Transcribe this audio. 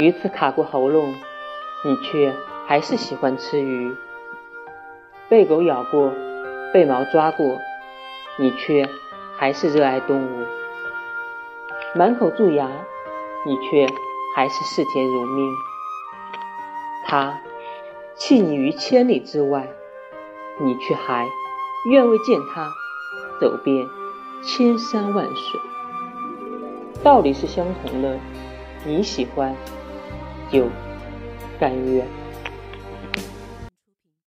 鱼刺卡过喉咙，你却还是喜欢吃鱼；被狗咬过，被猫抓过，你却还是热爱动物；满口蛀牙，你却还是视钱如命。他弃你于千里之外，你却还愿为见他走遍千山万水。道理是相同的，你喜欢就甘愿。